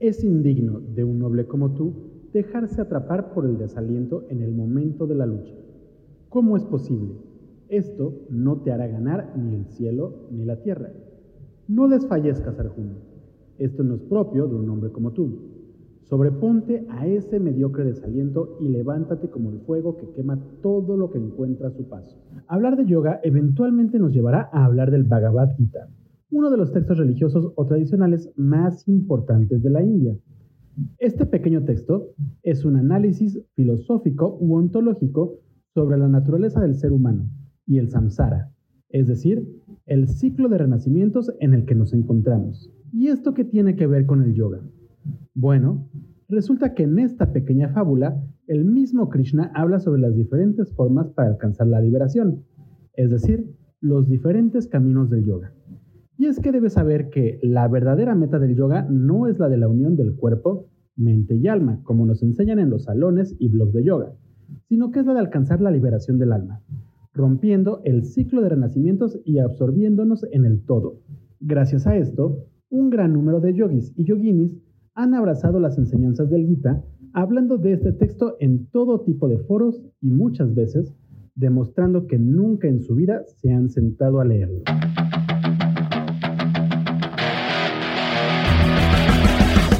Es indigno de un noble como tú dejarse atrapar por el desaliento en el momento de la lucha. ¿Cómo es posible? Esto no te hará ganar ni el cielo ni la tierra. No desfallezcas, Arjuna. Esto no es propio de un hombre como tú. Sobreponte a ese mediocre desaliento y levántate como el fuego que quema todo lo que encuentra a su paso. Hablar de yoga eventualmente nos llevará a hablar del Bhagavad Gita, uno de los textos religiosos o tradicionales más importantes de la India. Este pequeño texto es un análisis filosófico u ontológico sobre la naturaleza del ser humano y el samsara, es decir, el ciclo de renacimientos en el que nos encontramos. ¿Y esto qué tiene que ver con el yoga? Bueno, resulta que en esta pequeña fábula, el mismo Krishna habla sobre las diferentes formas para alcanzar la liberación, es decir, los diferentes caminos del yoga. Y es que debes saber que la verdadera meta del yoga no es la de la unión del cuerpo, mente y alma, como nos enseñan en los salones y blogs de yoga, sino que es la de alcanzar la liberación del alma, rompiendo el ciclo de renacimientos y absorbiéndonos en el todo. Gracias a esto, un gran número de yogis y yoginis han abrazado las enseñanzas del Gita, hablando de este texto en todo tipo de foros y muchas veces demostrando que nunca en su vida se han sentado a leerlo.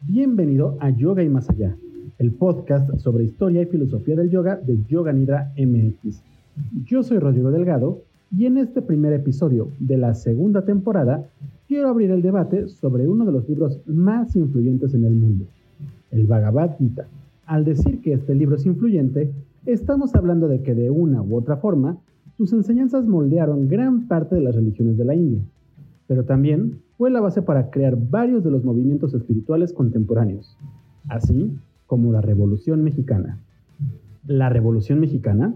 Bienvenido a Yoga y Más Allá, el podcast sobre historia y filosofía del yoga de Yoga Nidra MX. Yo soy Rodrigo Delgado y en este primer episodio de la segunda temporada quiero abrir el debate sobre uno de los libros más influyentes en el mundo, el Bhagavad Gita. Al decir que este libro es influyente, estamos hablando de que de una u otra forma sus enseñanzas moldearon gran parte de las religiones de la India, pero también fue la base para crear varios de los movimientos espirituales contemporáneos, así como la Revolución Mexicana. ¿La Revolución Mexicana?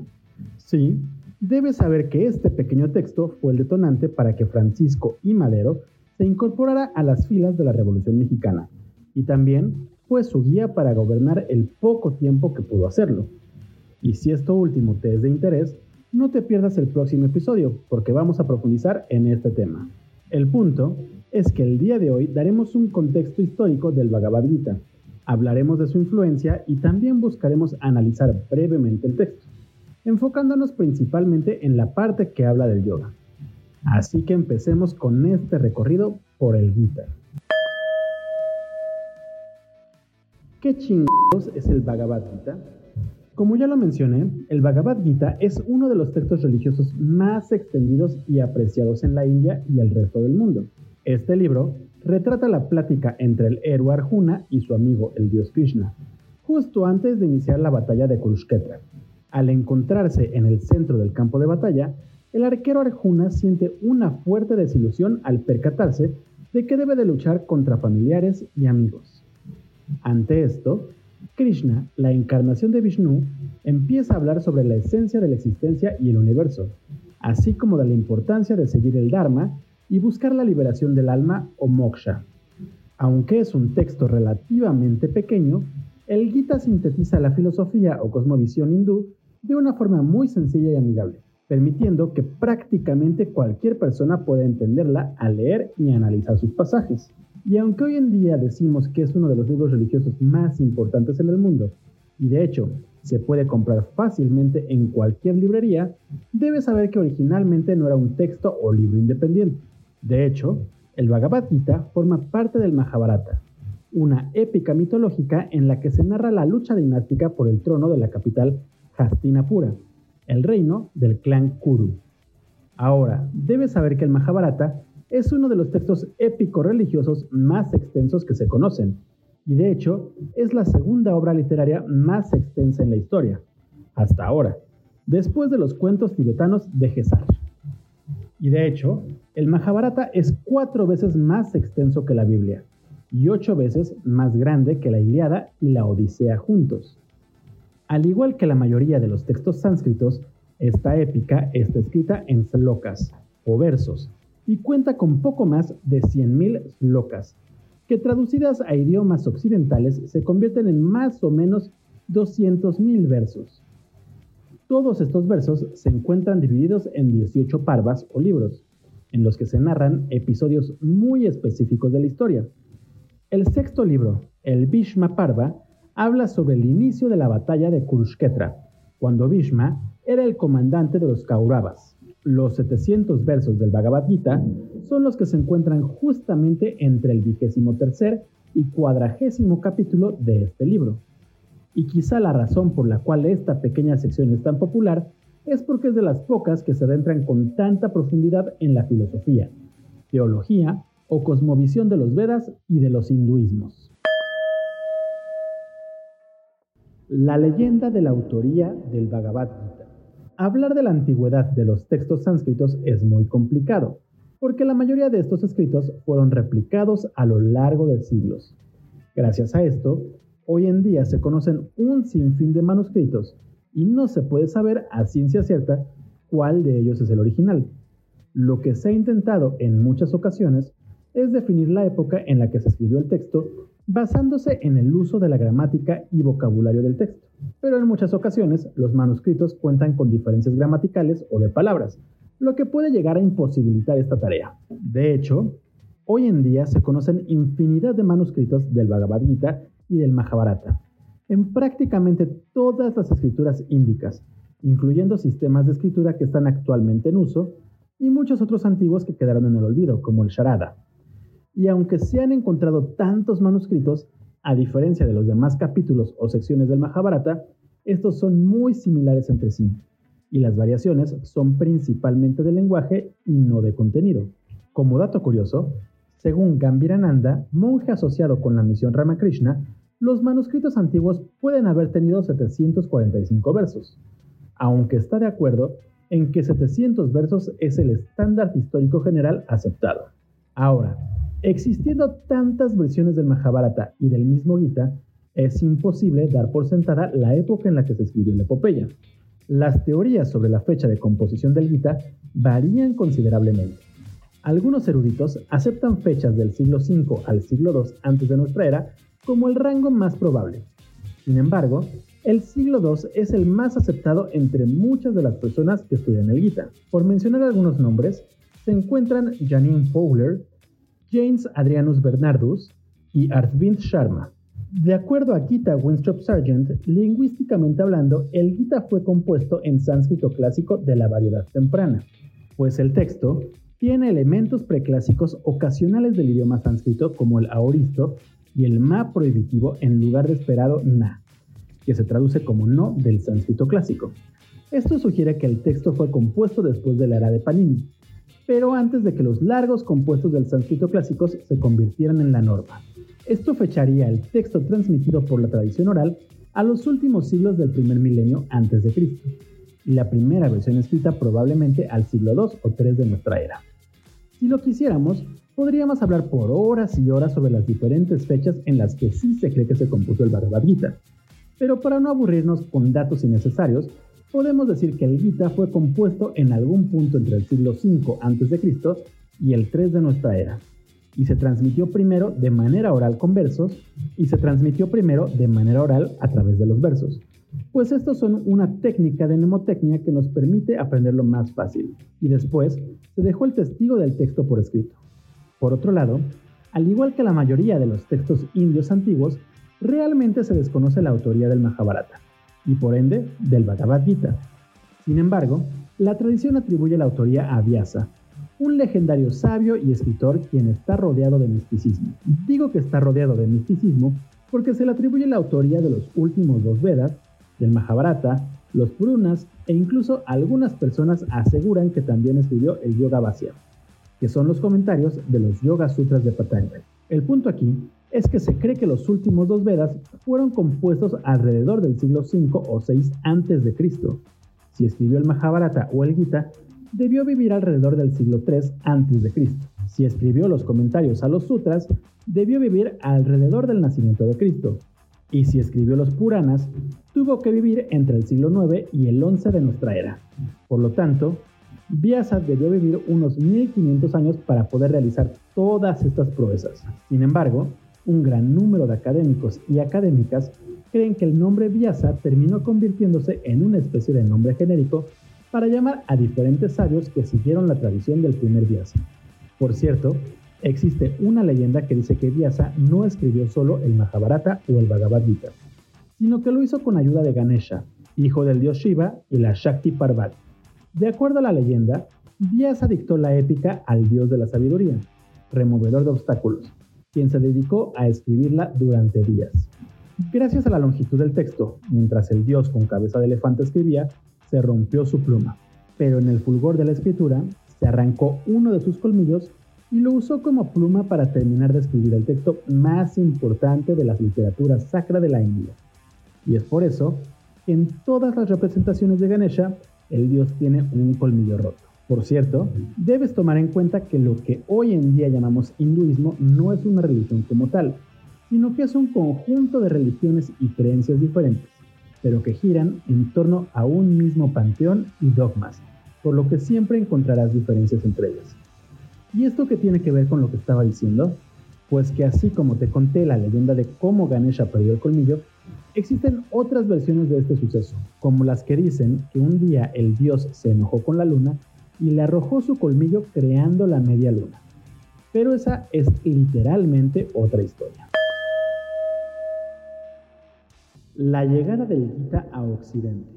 Sí, debes saber que este pequeño texto fue el detonante para que Francisco y Madero se incorporara a las filas de la Revolución Mexicana, y también fue su guía para gobernar el poco tiempo que pudo hacerlo. Y si esto último te es de interés, no te pierdas el próximo episodio, porque vamos a profundizar en este tema. El punto es que el día de hoy daremos un contexto histórico del Bhagavad Gita, hablaremos de su influencia y también buscaremos analizar brevemente el texto, enfocándonos principalmente en la parte que habla del yoga. Así que empecemos con este recorrido por el Gita. ¿Qué chingados es el Bhagavad Gita? Como ya lo mencioné, el Bhagavad Gita es uno de los textos religiosos más extendidos y apreciados en la India y el resto del mundo. Este libro retrata la plática entre el héroe Arjuna y su amigo el dios Krishna, justo antes de iniciar la batalla de Kurukshetra. Al encontrarse en el centro del campo de batalla, el arquero Arjuna siente una fuerte desilusión al percatarse de que debe de luchar contra familiares y amigos. Ante esto, Krishna, la encarnación de Vishnu, empieza a hablar sobre la esencia de la existencia y el universo, así como de la importancia de seguir el Dharma y buscar la liberación del alma o moksha. Aunque es un texto relativamente pequeño, el Gita sintetiza la filosofía o cosmovisión hindú de una forma muy sencilla y amigable, permitiendo que prácticamente cualquier persona pueda entenderla al leer y analizar sus pasajes. Y aunque hoy en día decimos que es uno de los libros religiosos más importantes en el mundo, y de hecho se puede comprar fácilmente en cualquier librería, debes saber que originalmente no era un texto o libro independiente. De hecho, el Bhagavad Gita forma parte del Mahabharata, una épica mitológica en la que se narra la lucha dinástica por el trono de la capital Hastinapura, el reino del clan Kuru. Ahora, debes saber que el Mahabharata es uno de los textos épicos religiosos más extensos que se conocen, y de hecho es la segunda obra literaria más extensa en la historia, hasta ahora, después de los cuentos tibetanos de Gesar. Y de hecho, el Mahabharata es cuatro veces más extenso que la Biblia y ocho veces más grande que la Iliada y la Odisea juntos. Al igual que la mayoría de los textos sánscritos, esta épica está escrita en slokas o versos y cuenta con poco más de 100.000 slokas, que traducidas a idiomas occidentales se convierten en más o menos 200.000 versos. Todos estos versos se encuentran divididos en 18 parvas o libros, en los que se narran episodios muy específicos de la historia. El sexto libro, el Bhishma Parva, habla sobre el inicio de la batalla de Kurukshetra, cuando Bhishma era el comandante de los Kauravas. Los 700 versos del Bhagavad Gita son los que se encuentran justamente entre el vigésimo tercer y cuadragésimo capítulo de este libro. Y quizá la razón por la cual esta pequeña sección es tan popular es porque es de las pocas que se adentran con tanta profundidad en la filosofía, teología o cosmovisión de los Vedas y de los hinduismos. La leyenda de la autoría del Bhagavad Gita. Hablar de la antigüedad de los textos sánscritos es muy complicado, porque la mayoría de estos escritos fueron replicados a lo largo de siglos. Gracias a esto, Hoy en día se conocen un sinfín de manuscritos y no se puede saber a ciencia cierta cuál de ellos es el original. Lo que se ha intentado en muchas ocasiones es definir la época en la que se escribió el texto basándose en el uso de la gramática y vocabulario del texto. Pero en muchas ocasiones los manuscritos cuentan con diferencias gramaticales o de palabras, lo que puede llegar a imposibilitar esta tarea. De hecho, hoy en día se conocen infinidad de manuscritos del Bhagavad Gita y del Mahabharata, en prácticamente todas las escrituras índicas, incluyendo sistemas de escritura que están actualmente en uso y muchos otros antiguos que quedaron en el olvido, como el Sharada. Y aunque se han encontrado tantos manuscritos, a diferencia de los demás capítulos o secciones del Mahabharata, estos son muy similares entre sí, y las variaciones son principalmente de lenguaje y no de contenido. Como dato curioso, según Gambirananda, monje asociado con la misión Ramakrishna, los manuscritos antiguos pueden haber tenido 745 versos, aunque está de acuerdo en que 700 versos es el estándar histórico general aceptado. Ahora, existiendo tantas versiones del Mahabharata y del mismo Gita, es imposible dar por sentada la época en la que se escribió la epopeya. Las teorías sobre la fecha de composición del Gita varían considerablemente. Algunos eruditos aceptan fechas del siglo V al siglo II antes de nuestra era como el rango más probable. Sin embargo, el siglo II es el más aceptado entre muchas de las personas que estudian el Gita. Por mencionar algunos nombres, se encuentran Janine Fowler, James Adrianus Bernardus y Arvind Sharma. De acuerdo a Gita Winstrop Sargent, lingüísticamente hablando, el Gita fue compuesto en sánscrito clásico de la variedad temprana, pues el texto tiene elementos preclásicos ocasionales del idioma sánscrito como el aoristo y el ma prohibitivo en lugar de esperado na, que se traduce como no del sánscrito clásico. Esto sugiere que el texto fue compuesto después de la era de Panini, pero antes de que los largos compuestos del sánscrito clásicos se convirtieran en la norma. Esto fecharía el texto transmitido por la tradición oral a los últimos siglos del primer milenio antes de Cristo, y la primera versión escrita probablemente al siglo II o III de nuestra era. Si lo quisiéramos, podríamos hablar por horas y horas sobre las diferentes fechas en las que sí se cree que se compuso el Bhagavad Gita. Pero para no aburrirnos con datos innecesarios, podemos decir que el Gita fue compuesto en algún punto entre el siglo V a.C. y el 3 de nuestra era, y se transmitió primero de manera oral con versos y se transmitió primero de manera oral a través de los versos, pues estos son una técnica de mnemotecnia que nos permite aprenderlo más fácil, y después se dejó el testigo del texto por escrito. Por otro lado, al igual que la mayoría de los textos indios antiguos, realmente se desconoce la autoría del Mahabharata, y por ende del Bhagavad Gita. Sin embargo, la tradición atribuye la autoría a Vyasa, un legendario sabio y escritor quien está rodeado de misticismo. Digo que está rodeado de misticismo porque se le atribuye la autoría de los últimos dos Vedas, del Mahabharata, los Purunas e incluso algunas personas aseguran que también escribió el Yoga Vasya que son los comentarios de los Yoga Sutras de Patanjali. El punto aquí es que se cree que los últimos dos Vedas fueron compuestos alrededor del siglo V o VI a.C. Si escribió el Mahabharata o el Gita, debió vivir alrededor del siglo III a.C. Si escribió los comentarios a los sutras, debió vivir alrededor del nacimiento de Cristo. Y si escribió los Puranas, tuvo que vivir entre el siglo IX y el XI de nuestra era. Por lo tanto, Vyasa debió vivir unos 1500 años para poder realizar todas estas proezas. Sin embargo, un gran número de académicos y académicas creen que el nombre Vyasa terminó convirtiéndose en una especie de nombre genérico para llamar a diferentes sabios que siguieron la tradición del primer Vyasa. Por cierto, existe una leyenda que dice que Vyasa no escribió solo el Mahabharata o el Bhagavad Gita, sino que lo hizo con ayuda de Ganesha, hijo del dios Shiva y la Shakti Parvati. De acuerdo a la leyenda, Vyasa dictó la épica al dios de la sabiduría, removedor de obstáculos, quien se dedicó a escribirla durante días. Gracias a la longitud del texto, mientras el dios con cabeza de elefante escribía, se rompió su pluma, pero en el fulgor de la escritura se arrancó uno de sus colmillos y lo usó como pluma para terminar de escribir el texto más importante de las literaturas sacra de la India. Y es por eso que en todas las representaciones de Ganesha, el dios tiene un colmillo roto. Por cierto, debes tomar en cuenta que lo que hoy en día llamamos hinduismo no es una religión como tal, sino que es un conjunto de religiones y creencias diferentes, pero que giran en torno a un mismo panteón y dogmas, por lo que siempre encontrarás diferencias entre ellas. ¿Y esto qué tiene que ver con lo que estaba diciendo? Pues que así como te conté la leyenda de cómo Ganesha perdió el colmillo, existen otras versiones de este suceso, como las que dicen que un día el dios se enojó con la luna y le arrojó su colmillo creando la media luna. Pero esa es literalmente otra historia. La llegada del Gita a Occidente.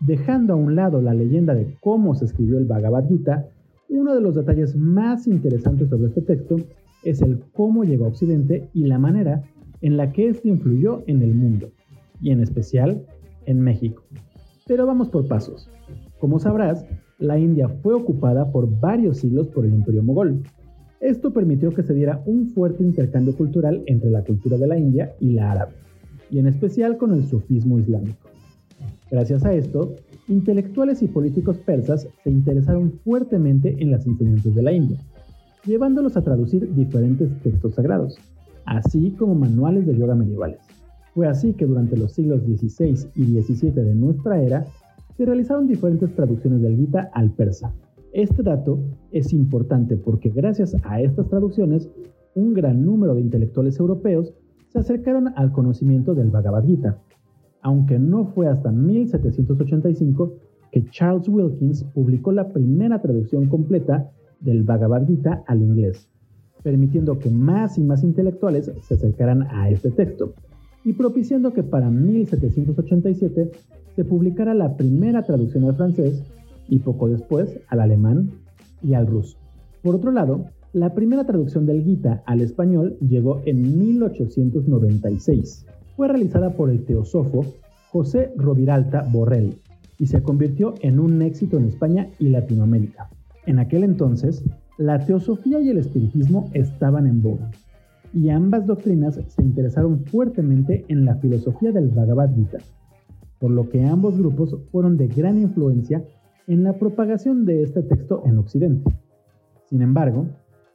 Dejando a un lado la leyenda de cómo se escribió el Bhagavad Gita, uno de los detalles más interesantes sobre este texto es el cómo llegó a Occidente y la manera en la que éste influyó en el mundo, y en especial en México. Pero vamos por pasos. Como sabrás, la India fue ocupada por varios siglos por el Imperio Mogol. Esto permitió que se diera un fuerte intercambio cultural entre la cultura de la India y la árabe, y en especial con el sufismo islámico. Gracias a esto, intelectuales y políticos persas se interesaron fuertemente en las enseñanzas de la India, llevándolos a traducir diferentes textos sagrados, así como manuales de yoga medievales. Fue así que durante los siglos XVI y XVII de nuestra era se realizaron diferentes traducciones del Gita al persa. Este dato es importante porque gracias a estas traducciones, un gran número de intelectuales europeos se acercaron al conocimiento del Bhagavad Gita, aunque no fue hasta 1785 que Charles Wilkins publicó la primera traducción completa del Bhagavad Gita al inglés, permitiendo que más y más intelectuales se acercaran a este texto y propiciando que para 1787 se publicara la primera traducción al francés y poco después al alemán y al ruso. Por otro lado, la primera traducción del Gita al español llegó en 1896. Fue realizada por el teosofo José Roviralta Borrell y se convirtió en un éxito en España y Latinoamérica. En aquel entonces, la teosofía y el espiritismo estaban en boga, y ambas doctrinas se interesaron fuertemente en la filosofía del Bhagavad Gita, por lo que ambos grupos fueron de gran influencia en la propagación de este texto en Occidente. Sin embargo,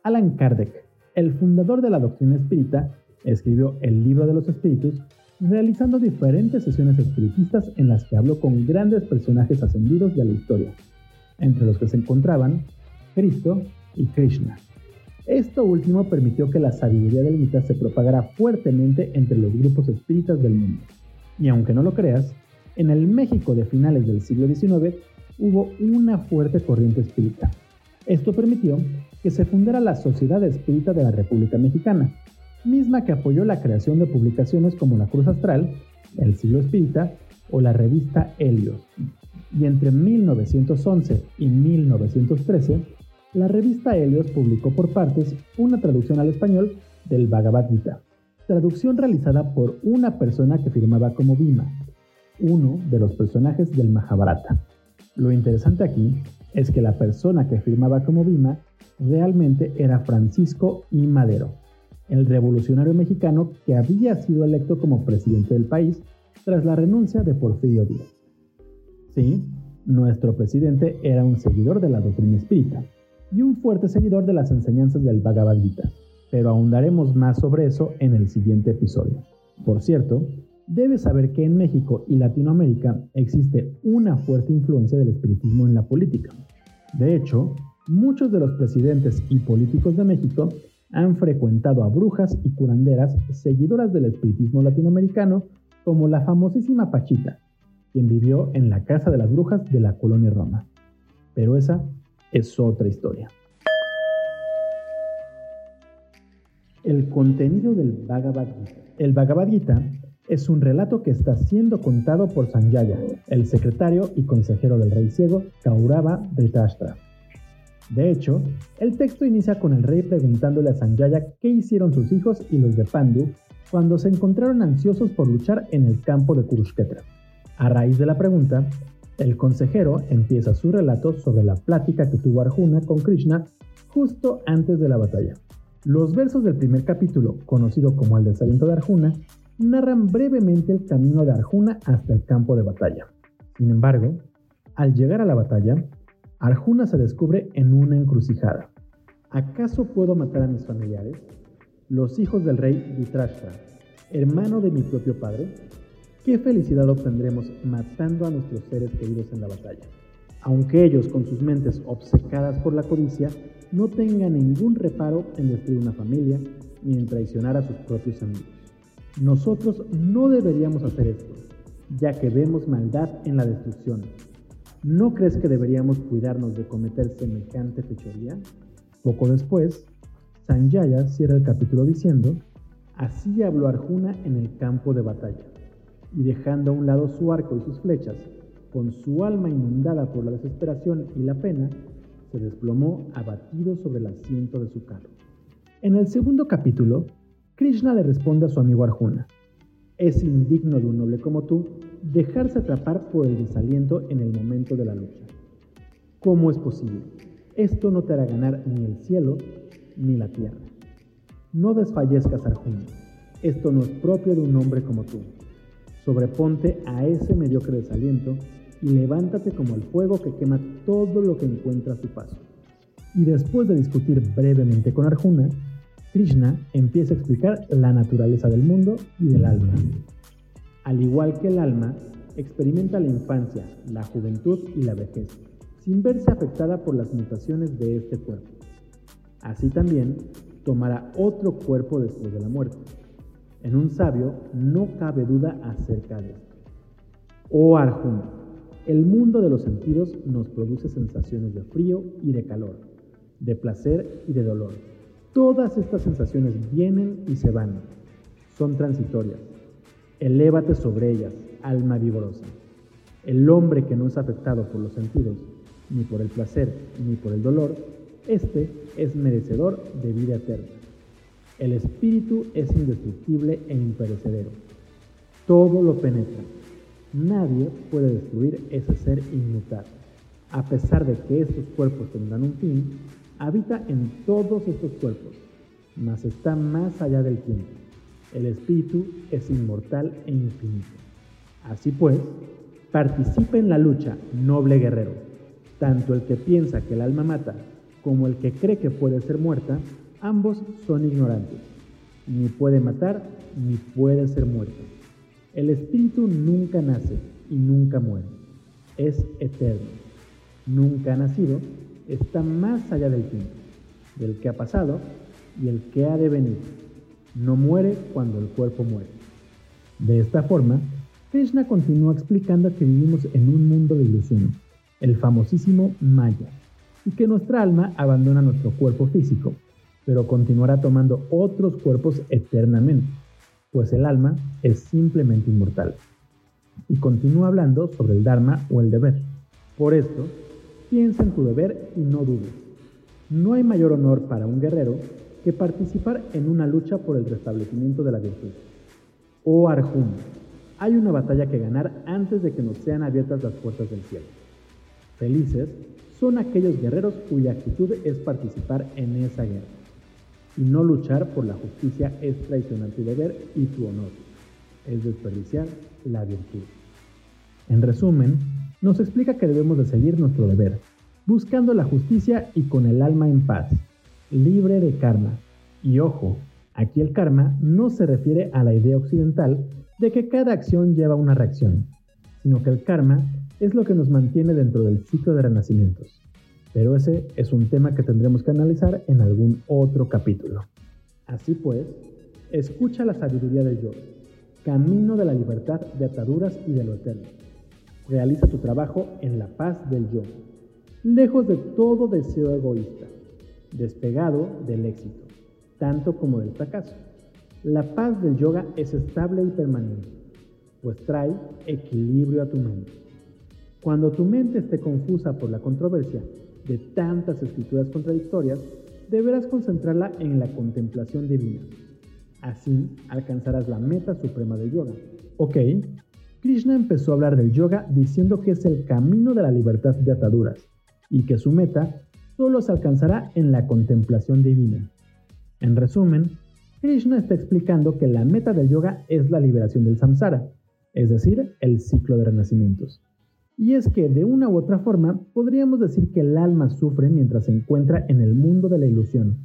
Alan Kardec, el fundador de la doctrina espírita, escribió el Libro de los Espíritus, realizando diferentes sesiones espiritistas en las que habló con grandes personajes ascendidos de la historia, entre los que se encontraban Cristo y Krishna. Esto último permitió que la sabiduría del Gita se propagara fuertemente entre los grupos espíritas del mundo. Y aunque no lo creas, en el México de finales del siglo XIX hubo una fuerte corriente espírita. Esto permitió que se fundara la Sociedad Espírita de la República Mexicana, misma que apoyó la creación de publicaciones como La Cruz Astral, El Siglo Espírita o la revista Helios. Y entre 1911 y 1913, la revista Helios publicó por partes una traducción al español del Bhagavad Gita, traducción realizada por una persona que firmaba como Bima, uno de los personajes del Mahabharata. Lo interesante aquí es que la persona que firmaba como Bima realmente era Francisco I. Madero, el revolucionario mexicano que había sido electo como presidente del país tras la renuncia de Porfirio Díaz. Sí, nuestro presidente era un seguidor de la doctrina espírita y un fuerte seguidor de las enseñanzas del Bhagavad Gita, pero ahondaremos más sobre eso en el siguiente episodio. Por cierto, debes saber que en México y Latinoamérica existe una fuerte influencia del espiritismo en la política. De hecho, muchos de los presidentes y políticos de México han frecuentado a brujas y curanderas seguidoras del espiritismo latinoamericano como la famosísima Pachita, quien vivió en la Casa de las Brujas de la colonia Roma. Pero esa es otra historia. El contenido del Bhagavad Gita. El Bhagavad Gita es un relato que está siendo contado por Sanjaya, el secretario y consejero del rey ciego Kaurava Dhritarashtra. De hecho, el texto inicia con el rey preguntándole a Sanjaya qué hicieron sus hijos y los de Pandu cuando se encontraron ansiosos por luchar en el campo de Kurukshetra. A raíz de la pregunta, el consejero empieza su relato sobre la plática que tuvo Arjuna con Krishna justo antes de la batalla. Los versos del primer capítulo, conocido como el desaliento de Arjuna, narran brevemente el camino de Arjuna hasta el campo de batalla. Sin embargo, al llegar a la batalla, Arjuna se descubre en una encrucijada. ¿Acaso puedo matar a mis familiares? Los hijos del rey Dhritarashtra, hermano de mi propio padre. ¿Qué felicidad obtendremos matando a nuestros seres queridos en la batalla? Aunque ellos, con sus mentes obcecadas por la codicia, no tengan ningún reparo en destruir una familia ni en traicionar a sus propios amigos. Nosotros no deberíamos hacer esto, ya que vemos maldad en la destrucción, ¿No crees que deberíamos cuidarnos de cometer semejante fechoría? Poco después, Sanjaya cierra el capítulo diciendo, Así habló Arjuna en el campo de batalla, y dejando a un lado su arco y sus flechas, con su alma inundada por la desesperación y la pena, se desplomó abatido sobre el asiento de su carro. En el segundo capítulo, Krishna le responde a su amigo Arjuna, es indigno de un noble como tú dejarse atrapar por el desaliento en el momento de la lucha. ¿Cómo es posible? Esto no te hará ganar ni el cielo ni la tierra. No desfallezcas, Arjuna. Esto no es propio de un hombre como tú. Sobreponte a ese mediocre desaliento y levántate como el fuego que quema todo lo que encuentra a su paso. Y después de discutir brevemente con Arjuna, Krishna empieza a explicar la naturaleza del mundo y del alma. Al igual que el alma, experimenta la infancia, la juventud y la vejez, sin verse afectada por las mutaciones de este cuerpo. Así también tomará otro cuerpo después de la muerte. En un sabio no cabe duda acerca de esto. Oh Arjuna, el mundo de los sentidos nos produce sensaciones de frío y de calor, de placer y de dolor Todas estas sensaciones vienen y se van. Son transitorias. Elévate sobre ellas, alma vigorosa. El hombre que no es afectado por los sentidos, ni por el placer, ni por el dolor, este es merecedor de vida eterna. El espíritu es indestructible e imperecedero. Todo lo penetra. Nadie puede destruir ese ser inmutable. A pesar de que estos cuerpos tendrán un fin, habita en todos estos cuerpos, mas está más allá del tiempo. El espíritu es inmortal e infinito. Así pues, participa en la lucha, noble guerrero. Tanto el que piensa que el alma mata como el que cree que puede ser muerta, ambos son ignorantes. Ni puede matar, ni puede ser muerto. El espíritu nunca nace y nunca muere. Es eterno. Nunca ha nacido está más allá del tiempo, del que ha pasado y el que ha de venir. No muere cuando el cuerpo muere. De esta forma, Krishna continúa explicando que vivimos en un mundo de ilusiones, el famosísimo Maya, y que nuestra alma abandona nuestro cuerpo físico, pero continuará tomando otros cuerpos eternamente, pues el alma es simplemente inmortal. Y continúa hablando sobre el Dharma o el deber. Por esto, Piensa en tu deber y no dudes. No hay mayor honor para un guerrero que participar en una lucha por el restablecimiento de la virtud. Oh Arjuna, hay una batalla que ganar antes de que nos sean abiertas las puertas del cielo. Felices son aquellos guerreros cuya actitud es participar en esa guerra. y no luchar por la justicia es traicionar tu deber y tu honor, es desperdiciar la virtud. En resumen, nos explica que debemos de seguir nuestro deber, buscando la justicia y con el alma en paz, libre de karma. Y ojo, aquí el karma no se refiere a la idea occidental de que cada acción lleva una reacción, sino que el karma es lo que nos mantiene dentro del ciclo de renacimientos. Pero ese es un tema que tendremos que analizar en algún otro capítulo. Así pues, escucha la sabiduría del yo, camino de la libertad de ataduras y de lo eterno. Realiza tu trabajo en la paz del yo, lejos de todo deseo egoísta, despegado del éxito, tanto como del fracaso. La paz del yoga es estable y permanente, pues trae equilibrio a tu mente. Cuando tu mente esté confusa por la controversia de tantas escrituras contradictorias, deberás concentrarla en la contemplación divina. Así alcanzarás la meta suprema del yoga. Ok, Krishna empezó a hablar del yoga diciendo que es el camino de la libertad de ataduras y que su meta solo se alcanzará en la contemplación divina. En resumen, Krishna está explicando que la meta del yoga es la liberación del samsara, es decir, el ciclo de renacimientos. Y es que de una u otra forma podríamos decir que el alma sufre mientras se encuentra en el mundo de la ilusión,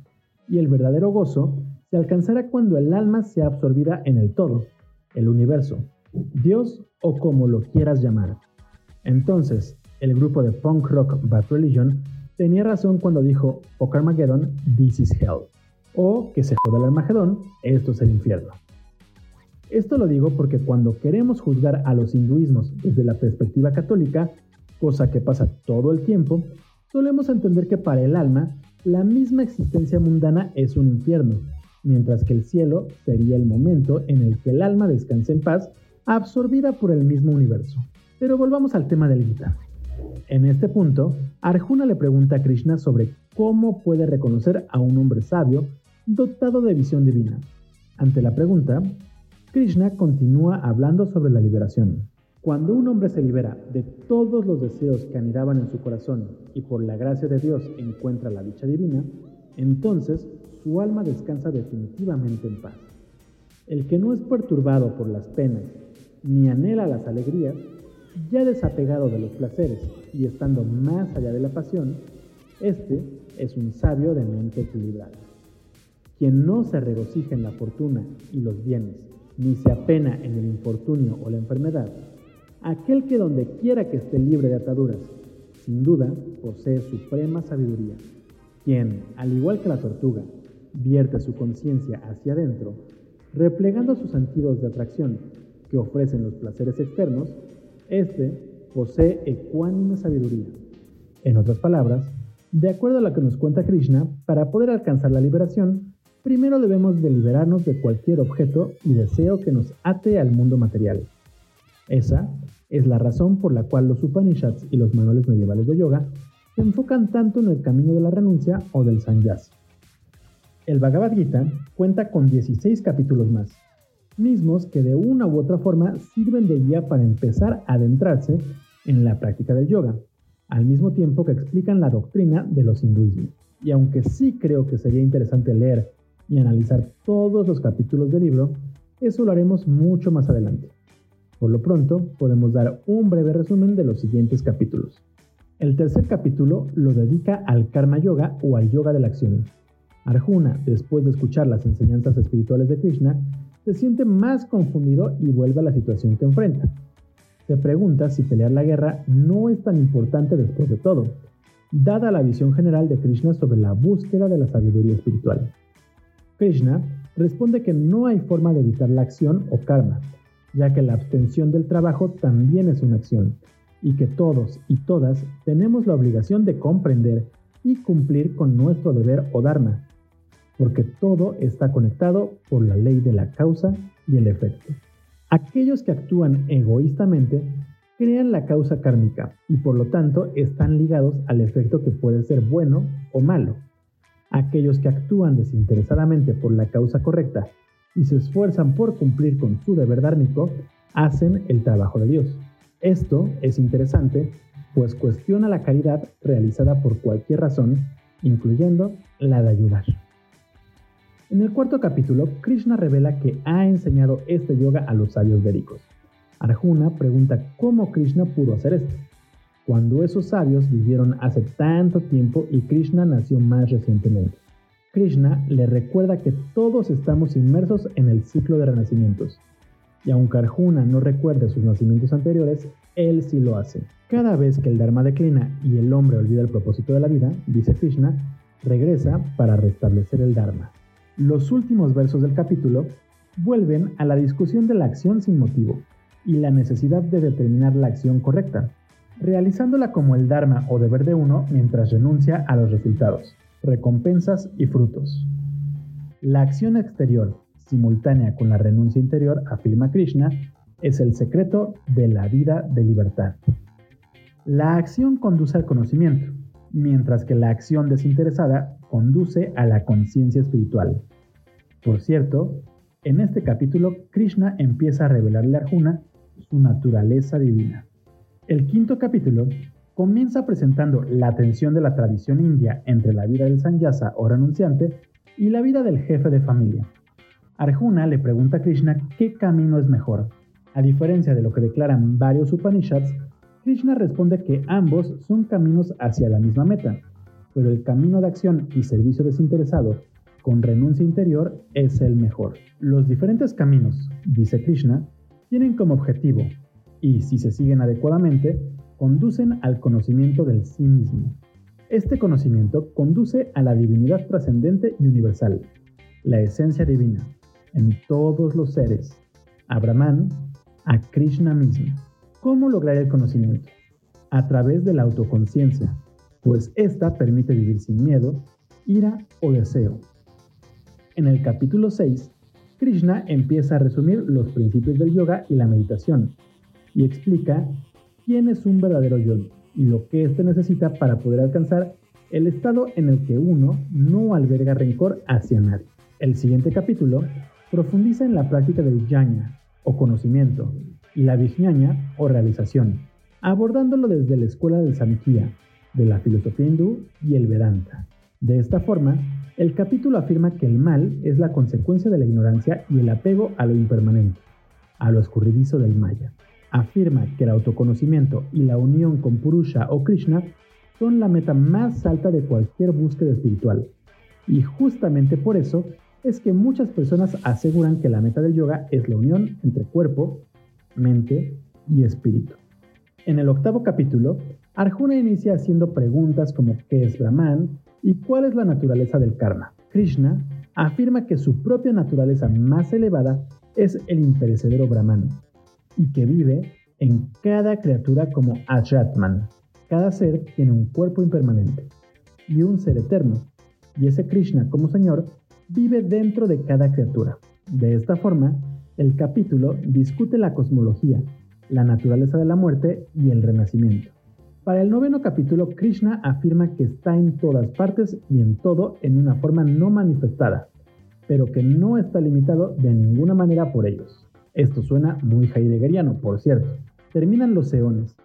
y el verdadero gozo se alcanzará cuando el alma sea absorbida en el todo, el universo, Dios o como lo quieras llamar. Entonces, el grupo de punk rock Bad Religion tenía razón cuando dijo, o Carmageddon, this is hell, o que se joda el Armagedón, esto es el infierno. Esto lo digo porque cuando queremos juzgar a los hinduismos desde la perspectiva católica, cosa que pasa todo el tiempo, solemos entender que para el alma, la misma existencia mundana es un infierno, mientras que el cielo sería el momento en el que el alma descanse en paz, absorbida por el mismo universo. Pero volvamos al tema del Gita. En este punto, Arjuna le pregunta a Krishna sobre cómo puede reconocer a un hombre sabio dotado de visión divina. Ante la pregunta, Krishna continúa hablando sobre la liberación. Cuando un hombre se libera de todos los deseos que anidaban en su corazón y por la gracia de Dios encuentra la dicha divina, entonces su alma descansa definitivamente en paz. El que no es perturbado por las penas ni anhela las alegrías, ya desapegado de los placeres y estando más allá de la pasión, este es un sabio de mente equilibrada. Quien no se regocija en la fortuna y los bienes, ni se apena en el infortunio o la enfermedad, aquel que donde quiera que esté libre de ataduras, sin duda posee suprema sabiduría, quien, al igual que la tortuga, vierte su conciencia hacia adentro, replegando sus sentidos de atracción que ofrecen los placeres externos, éste posee ecuánime sabiduría. En otras palabras, de acuerdo a lo que nos cuenta Krishna, para poder alcanzar la liberación, primero debemos de liberarnos de cualquier objeto y deseo que nos ate al mundo material. Esa es la razón por la cual los Upanishads y los manuales medievales de yoga se enfocan tanto en el camino de la renuncia o del sannyas. El Bhagavad Gita cuenta con 16 capítulos más, mismos que de una u otra forma sirven de guía para empezar a adentrarse en la práctica del yoga, al mismo tiempo que explican la doctrina de los hinduismos. Y aunque sí creo que sería interesante leer y analizar todos los capítulos del libro, eso lo haremos mucho más adelante. Por lo pronto, podemos dar un breve resumen de los siguientes capítulos. El tercer capítulo lo dedica al karma yoga o al yoga de la acción. Arjuna, después de escuchar las enseñanzas espirituales de Krishna, se siente más confundido y vuelve a la situación que enfrenta. Se pregunta si pelear la guerra no es tan importante después de todo, dada la visión general de Krishna sobre la búsqueda de la sabiduría espiritual. Krishna responde que no hay forma de evitar la acción o karma, ya que la abstención del trabajo también es una acción, y que todos y todas tenemos la obligación de comprender y cumplir con nuestro deber o dharma, porque todo está conectado por la ley de la causa y el efecto. Aquellos que actúan egoístamente crean la causa kármica y por lo tanto están ligados al efecto que puede ser bueno o malo. Aquellos que actúan desinteresadamente por la causa correcta y se esfuerzan por cumplir con su deber dármico, hacen el trabajo de Dios. Esto es interesante, pues cuestiona la caridad realizada por cualquier razón, incluyendo la de ayudar. En el cuarto capítulo, Krishna revela que ha enseñado este yoga a los sabios védicos. Arjuna pregunta cómo Krishna pudo hacer esto, cuando esos sabios vivieron hace tanto tiempo y Krishna nació más recientemente. Krishna le recuerda que todos estamos inmersos en el ciclo de renacimientos, y aunque Arjuna no recuerde sus nacimientos anteriores, él sí lo hace. Cada vez que el Dharma declina y el hombre olvida el propósito de la vida, dice Krishna, regresa para restablecer el Dharma. Los últimos versos del capítulo vuelven a la discusión de la acción sin motivo y la necesidad de determinar la acción correcta, realizándola como el Dharma o deber de uno mientras renuncia a los resultados, recompensas y frutos. La acción exterior, simultánea con la renuncia interior, afirma Krishna, es el secreto de la vida de libertad. La acción conduce al conocimiento, mientras que la acción desinteresada conduce a la conciencia espiritual. Por cierto, en este capítulo Krishna empieza a revelarle a Arjuna su naturaleza divina. El quinto capítulo comienza presentando la tensión de la tradición india entre la vida del sanyasa o renunciante y la vida del jefe de familia. Arjuna le pregunta a Krishna qué camino es mejor. A diferencia de lo que declaran varios Upanishads, Krishna responde que ambos son caminos hacia la misma meta, pero el camino de acción y servicio desinteresado con renuncia interior es el mejor. Los diferentes caminos, dice Krishna, tienen como objetivo, y si se siguen adecuadamente, conducen al conocimiento del sí mismo. Este conocimiento conduce a la divinidad trascendente y universal, la esencia divina, en todos los seres, a Brahman, a Krishna mismo. ¿Cómo lograr el conocimiento? A través de la autoconciencia, pues esta permite vivir sin miedo, ira o deseo. En el capítulo 6, Krishna empieza a resumir los principios del yoga y la meditación y explica quién es un verdadero yogi y lo que éste necesita para poder alcanzar el estado en el que uno no alberga rencor hacia nadie. El siguiente capítulo profundiza en la práctica del jnana o conocimiento la vijnana o realización, abordándolo desde la escuela del Samkhya, de la filosofía hindú y el Vedanta. De esta forma, el capítulo afirma que el mal es la consecuencia de la ignorancia y el apego a lo impermanente, a lo escurridizo del Maya. Afirma que el autoconocimiento y la unión con Purusha o Krishna son la meta más alta de cualquier búsqueda espiritual. Y justamente por eso es que muchas personas aseguran que la meta del yoga es la unión entre cuerpo, mente y espíritu. En el octavo capítulo, Arjuna inicia haciendo preguntas como ¿qué es Brahman? y cuál es la naturaleza del karma. Krishna afirma que su propia naturaleza más elevada es el imperecedero Brahman y que vive en cada criatura como Ajratman. Cada ser tiene un cuerpo impermanente y un ser eterno, y ese Krishna como Señor vive dentro de cada criatura. De esta forma, el capítulo discute la cosmología, la naturaleza de la muerte y el renacimiento. Para el noveno capítulo, Krishna afirma que está en todas partes y en todo en una forma no manifestada, pero que no está limitado de ninguna manera por ellos. Esto suena muy heideggeriano, por cierto. Terminan los eones,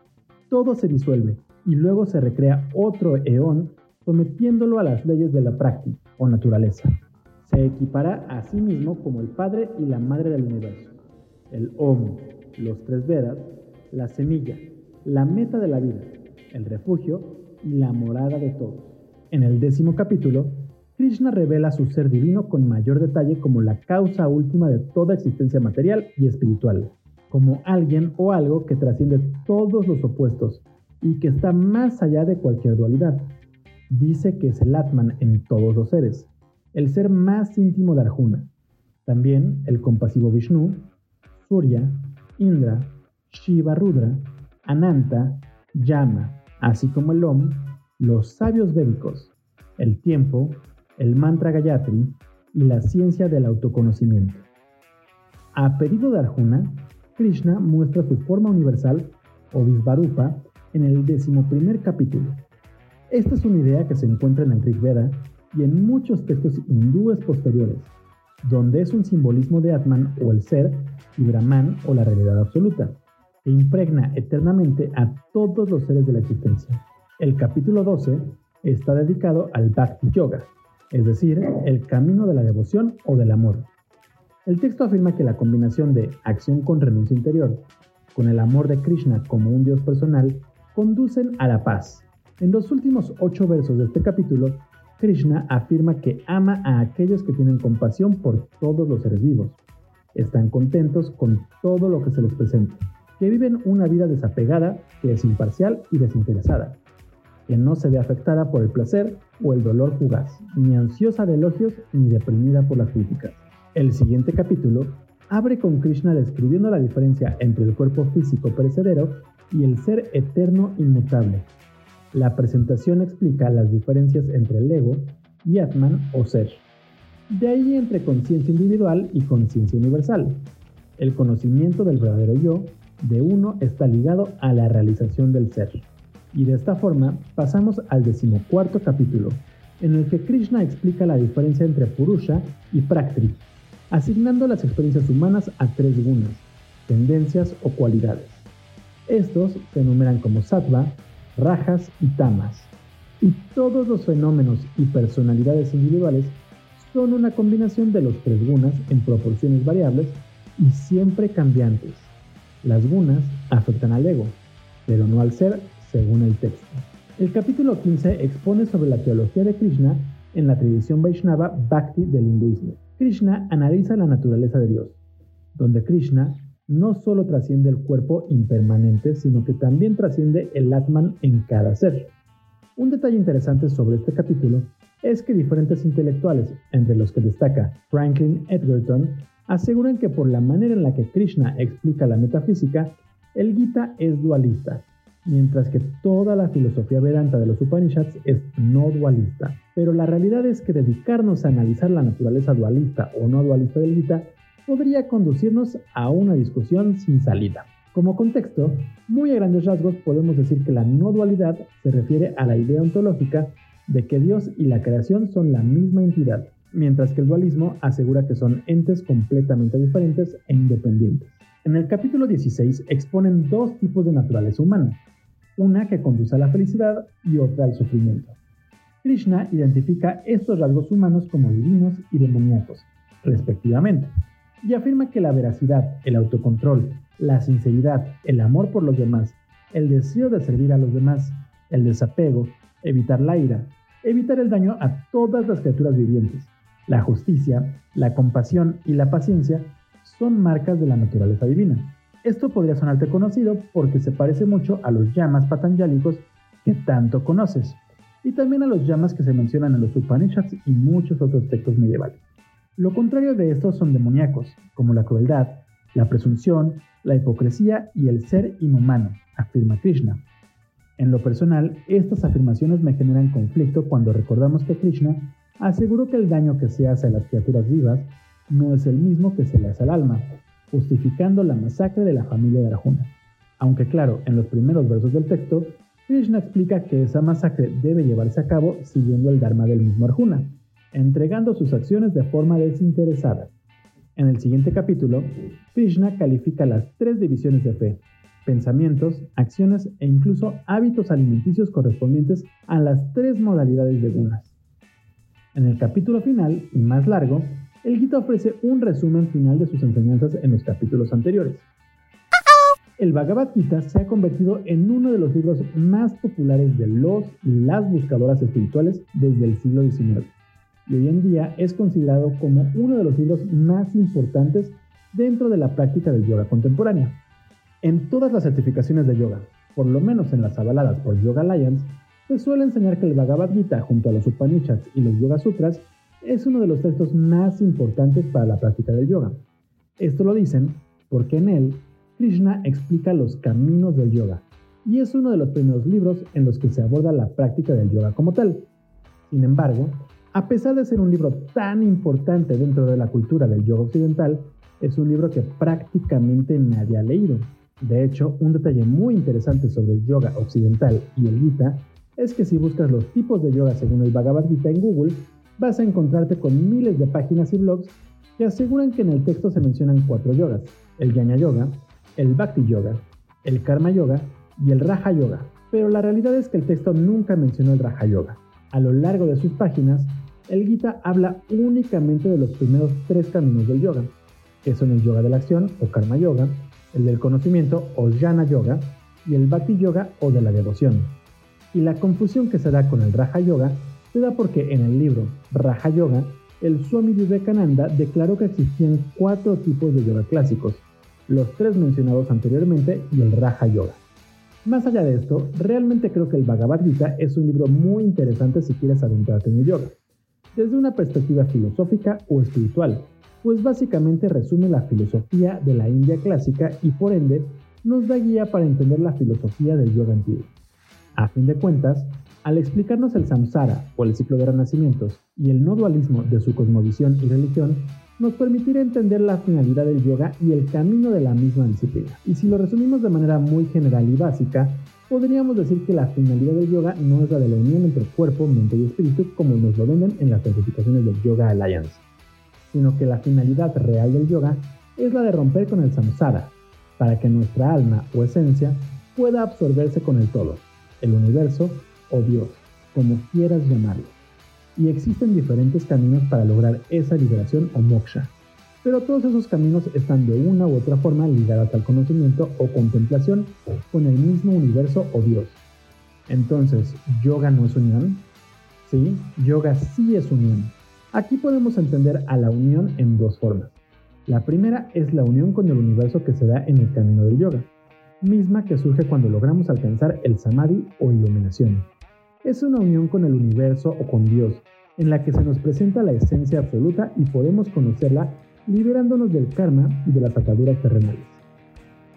todo se disuelve y luego se recrea otro eón sometiéndolo a las leyes de la práctica o naturaleza se equipará a sí mismo como el Padre y la Madre del universo. El Om, los tres Vedas, la semilla, la meta de la vida, el refugio y la morada de todos. En el décimo capítulo, Krishna revela su ser divino con mayor detalle como la causa última de toda existencia material y espiritual, como alguien o algo que trasciende todos los opuestos y que está más allá de cualquier dualidad. Dice que es el Atman en todos los seres, el ser más íntimo de Arjuna. También el compasivo Vishnu, Surya, Indra, Shiva Rudra, Ananta, Yama, así como el Om, los sabios védicos, el tiempo, el mantra Gayatri y la ciencia del autoconocimiento. A pedido de Arjuna, Krishna muestra su forma universal o Visvarupa en el decimoprimer capítulo. Esta es una idea que se encuentra en el Rig Veda y en muchos textos hindúes posteriores, donde es un simbolismo de Atman o el ser y Brahman o la realidad absoluta, que impregna eternamente a todos los seres de la existencia. El capítulo 12 está dedicado al Bhakti Yoga, es decir, el camino de la devoción o del amor. El texto afirma que la combinación de acción con renuncia interior, con el amor de Krishna como un Dios personal, conducen a la paz. En los últimos ocho versos de este capítulo, Krishna afirma que ama a aquellos que tienen compasión por todos los seres vivos. Están contentos con todo lo que se les presenta, que viven una vida desapegada, que es imparcial y desinteresada, que no se ve afectada por el placer o el dolor fugaz, ni ansiosa de elogios ni deprimida por las críticas. El siguiente capítulo abre con Krishna describiendo la diferencia entre el cuerpo físico perecedero y el ser eterno inmutable. La presentación explica las diferencias entre el ego y Atman o ser. De ahí entre conciencia individual y conciencia universal. El conocimiento del verdadero yo de uno está ligado a la realización del ser. Y de esta forma pasamos al decimocuarto capítulo, en el que Krishna explica la diferencia entre Purusha y Praktri, asignando las experiencias humanas a tres gunas, tendencias o cualidades. Estos se enumeran como sattva, rajas y tamas. Y todos los fenómenos y personalidades individuales son una combinación de los tres gunas en proporciones variables y siempre cambiantes. Las gunas afectan al ego, pero no al ser, según el texto. El capítulo 15 expone sobre la teología de Krishna en la tradición Vaishnava Bhakti del hinduismo. Krishna analiza la naturaleza de Dios, donde Krishna no solo trasciende el cuerpo impermanente, sino que también trasciende el Atman en cada ser. Un detalle interesante sobre este capítulo es que diferentes intelectuales, entre los que destaca Franklin Edgerton, aseguran que por la manera en la que Krishna explica la metafísica, el Gita es dualista, mientras que toda la filosofía vedanta de los Upanishads es no dualista. Pero la realidad es que dedicarnos a analizar la naturaleza dualista o no dualista del Gita podría conducirnos a una discusión sin salida. Como contexto, muy a grandes rasgos podemos decir que la no dualidad se refiere a la idea ontológica de que Dios y la creación son la misma entidad, mientras que el dualismo asegura que son entes completamente diferentes e independientes. En el capítulo 16 exponen dos tipos de naturaleza humana, una que conduce a la felicidad y otra al sufrimiento. Krishna identifica estos rasgos humanos como divinos y demoníacos, respectivamente, y afirma que la veracidad, el autocontrol, la sinceridad, el amor por los demás, el deseo de servir a los demás, el desapego, evitar la ira, evitar el daño a todas las criaturas vivientes, la justicia, la compasión y la paciencia son marcas de la naturaleza divina. Esto podría sonarte conocido porque se parece mucho a los llamas patanjálicos que tanto conoces, y también a los llamas que se mencionan en los Upanishads y muchos otros textos medievales. Lo contrario de estos son demoníacos, como la crueldad, la presunción, la hipocresía y el ser inhumano, afirma Krishna. En lo personal, estas afirmaciones me generan conflicto cuando recordamos que Krishna aseguró que el daño que se hace a las criaturas vivas no es el mismo que se le hace al alma, justificando la masacre de la familia de Arjuna. Aunque claro, en los primeros versos del texto, Krishna explica que esa masacre debe llevarse a cabo siguiendo el Dharma del mismo Arjuna, entregando sus acciones de forma desinteresada. En el siguiente capítulo, Krishna califica las tres divisiones de fe, pensamientos, acciones e incluso hábitos alimenticios correspondientes a las tres modalidades de gunas. En el capítulo final, y más largo, el Gita ofrece un resumen final de sus enseñanzas en los capítulos anteriores. El Bhagavad Gita se ha convertido en uno de los libros más populares de los y las buscadoras espirituales desde el siglo XIX y hoy en día es considerado como uno de los libros más importantes dentro de la práctica del yoga contemporánea. En todas las certificaciones de yoga, por lo menos en las avaladas por Yoga Alliance, se suele enseñar que el Bhagavad Gita junto a los Upanishads y los Yoga Sutras es uno de los textos más importantes para la práctica del yoga. Esto lo dicen porque en él Krishna explica los caminos del yoga y es uno de los primeros libros en los que se aborda la práctica del yoga como tal. Sin embargo, a pesar de ser un libro tan importante dentro de la cultura del yoga occidental, es un libro que prácticamente nadie ha leído. De hecho, un detalle muy interesante sobre el yoga occidental y el Gita es que si buscas los tipos de yoga según el Bhagavad Gita en Google, vas a encontrarte con miles de páginas y blogs que aseguran que en el texto se mencionan cuatro yogas, el Jnana Yoga, el Bhakti Yoga, el Karma Yoga y el Raja Yoga. Pero la realidad es que el texto nunca mencionó el Raja Yoga. A lo largo de sus páginas, el Gita habla únicamente de los primeros tres caminos del yoga, que son el yoga de la acción o karma yoga, el del conocimiento o jnana yoga y el bhakti yoga o de la devoción. Y la confusión que se da con el raja yoga se da porque en el libro Raja Yoga, el Swami Vivekananda declaró que existían cuatro tipos de yoga clásicos, los tres mencionados anteriormente y el Raja Yoga. Más allá de esto, realmente creo que el Bhagavad Gita es un libro muy interesante si quieres adentrarte en el yoga desde una perspectiva filosófica o espiritual, pues básicamente resume la filosofía de la India clásica y por ende nos da guía para entender la filosofía del yoga antiguo. A fin de cuentas, al explicarnos el samsara o el ciclo de renacimientos y el no dualismo de su cosmovisión y religión, nos permitirá entender la finalidad del yoga y el camino de la misma disciplina. Y si lo resumimos de manera muy general y básica, podríamos decir que la finalidad del yoga no es la de la unión entre cuerpo, mente y espíritu como nos lo venden en las certificaciones del Yoga Alliance, sino que la finalidad real del yoga es la de romper con el samsara, para que nuestra alma o esencia pueda absorberse con el todo, el universo o Dios, como quieras llamarlo. Y existen diferentes caminos para lograr esa liberación o moksha, pero todos esos caminos están de una u otra forma ligados al conocimiento o contemplación con el mismo universo o Dios. Entonces, ¿yoga no es unión? Sí, yoga sí es unión. Aquí podemos entender a la unión en dos formas. La primera es la unión con el universo que se da en el camino del yoga, misma que surge cuando logramos alcanzar el samadhi o iluminación. Es una unión con el universo o con Dios, en la que se nos presenta la esencia absoluta y podemos conocerla liberándonos del karma y de las ataduras terrenales.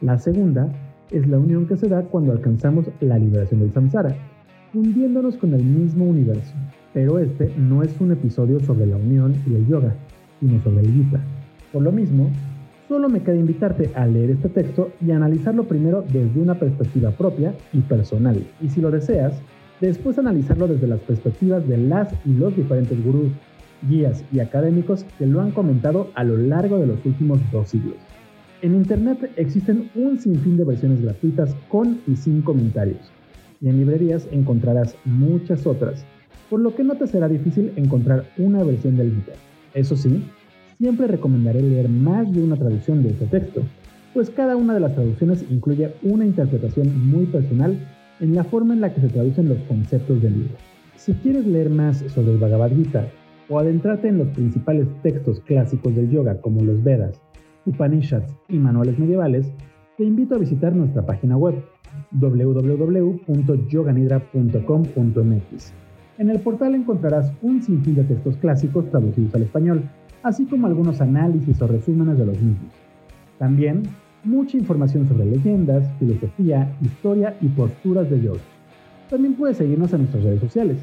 La segunda es la unión que se da cuando alcanzamos la liberación del samsara, fundiéndonos con el mismo universo. Pero este no es un episodio sobre la unión y el yoga, sino sobre el Gita. Por lo mismo, solo me queda invitarte a leer este texto y analizarlo primero desde una perspectiva propia y personal. Y si lo deseas, después analizarlo desde las perspectivas de las y los diferentes gurús guías y académicos que lo han comentado a lo largo de los últimos dos siglos. En Internet existen un sinfín de versiones gratuitas con y sin comentarios, y en librerías encontrarás muchas otras, por lo que no te será difícil encontrar una versión del Gita. Eso sí, siempre recomendaré leer más de una traducción de este texto, pues cada una de las traducciones incluye una interpretación muy personal en la forma en la que se traducen los conceptos del libro. Si quieres leer más sobre el Bhagavad Gita o adentrarte en los principales textos clásicos del yoga como los Vedas, Upanishads y manuales medievales, te invito a visitar nuestra página web www.yoganidra.com.mx. En el portal encontrarás un sinfín de textos clásicos traducidos al español, así como algunos análisis o resúmenes de los mismos. También mucha información sobre leyendas, filosofía, historia y posturas de yoga. También puedes seguirnos en nuestras redes sociales.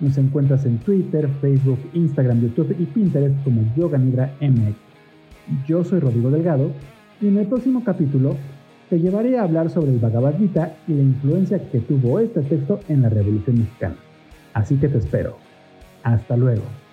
Nos encuentras en Twitter, Facebook, Instagram, YouTube y Pinterest como Yoga Nidra MX. Yo soy Rodrigo Delgado y en el próximo capítulo te llevaré a hablar sobre el Bhagavad Gita y la influencia que tuvo este texto en la Revolución Mexicana. Así que te espero. Hasta luego.